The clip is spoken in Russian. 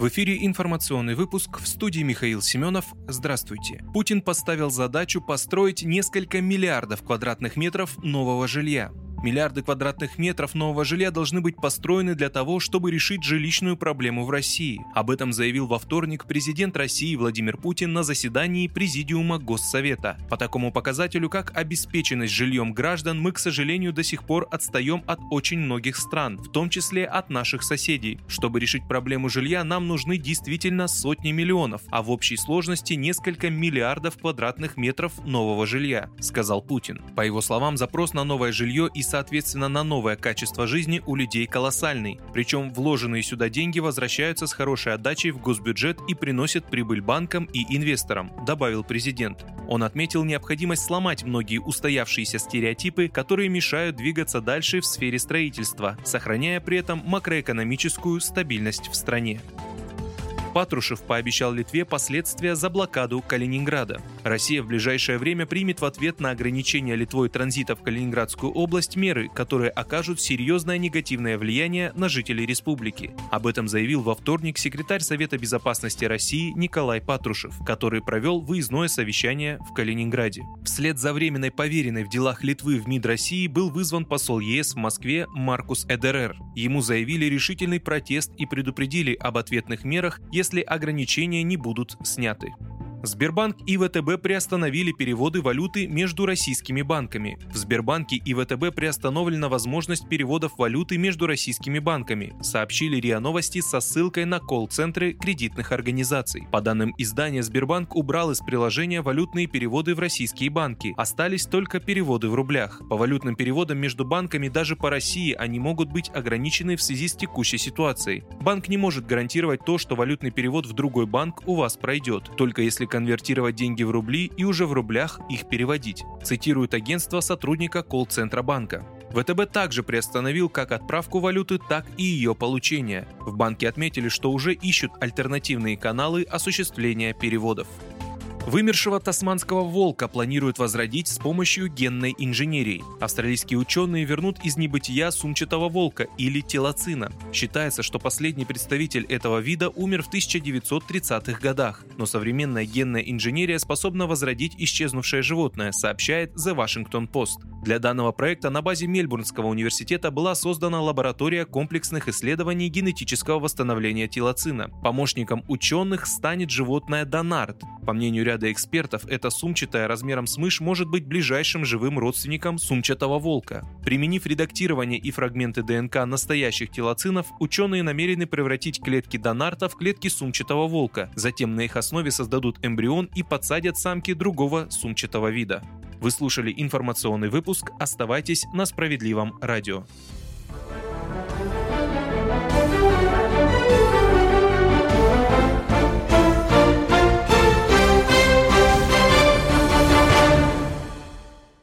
В эфире информационный выпуск в студии Михаил Семенов. Здравствуйте. Путин поставил задачу построить несколько миллиардов квадратных метров нового жилья. Миллиарды квадратных метров нового жилья должны быть построены для того, чтобы решить жилищную проблему в России. Об этом заявил во вторник президент России Владимир Путин на заседании Президиума Госсовета. По такому показателю, как обеспеченность жильем граждан, мы, к сожалению, до сих пор отстаем от очень многих стран, в том числе от наших соседей. Чтобы решить проблему жилья, нам нужны действительно сотни миллионов, а в общей сложности несколько миллиардов квадратных метров нового жилья, сказал Путин. По его словам, запрос на новое жилье и соответственно на новое качество жизни у людей колоссальный. Причем вложенные сюда деньги возвращаются с хорошей отдачей в госбюджет и приносят прибыль банкам и инвесторам, добавил президент. Он отметил необходимость сломать многие устоявшиеся стереотипы, которые мешают двигаться дальше в сфере строительства, сохраняя при этом макроэкономическую стабильность в стране. Патрушев пообещал Литве последствия за блокаду Калининграда. Россия в ближайшее время примет в ответ на ограничение Литвой транзита в Калининградскую область меры, которые окажут серьезное негативное влияние на жителей республики. Об этом заявил во вторник секретарь Совета безопасности России Николай Патрушев, который провел выездное совещание в Калининграде. Вслед за временной поверенной в делах Литвы в МИД России был вызван посол ЕС в Москве Маркус Эдерер. Ему заявили решительный протест и предупредили об ответных мерах, ограничения не будут сняты. Сбербанк и ВТБ приостановили переводы валюты между российскими банками. В Сбербанке и ВТБ приостановлена возможность переводов валюты между российскими банками, сообщили РИА Новости со ссылкой на колл-центры кредитных организаций. По данным издания, Сбербанк убрал из приложения валютные переводы в российские банки. Остались только переводы в рублях. По валютным переводам между банками даже по России они могут быть ограничены в связи с текущей ситуацией. Банк не может гарантировать то, что валютный перевод в другой банк у вас пройдет, только если конвертировать деньги в рубли и уже в рублях их переводить, цитирует агентство сотрудника колл-центра банка. ВТБ также приостановил как отправку валюты, так и ее получение. В банке отметили, что уже ищут альтернативные каналы осуществления переводов. Вымершего тасманского волка планируют возродить с помощью генной инженерии. Австралийские ученые вернут из небытия сумчатого волка или телоцина. Считается, что последний представитель этого вида умер в 1930-х годах, но современная генная инженерия способна возродить исчезнувшее животное, сообщает The Washington Post. Для данного проекта на базе Мельбурнского университета была создана лаборатория комплексных исследований генетического восстановления телоцина. Помощником ученых станет животное Донард. По мнению ряда экспертов, эта сумчатая размером с мышь может быть ближайшим живым родственником сумчатого волка. Применив редактирование и фрагменты ДНК настоящих телоцинов, ученые намерены превратить клетки Донарта в клетки сумчатого волка. Затем на их основе создадут эмбрион и подсадят самки другого сумчатого вида. Вы слушали информационный выпуск. Оставайтесь на справедливом радио.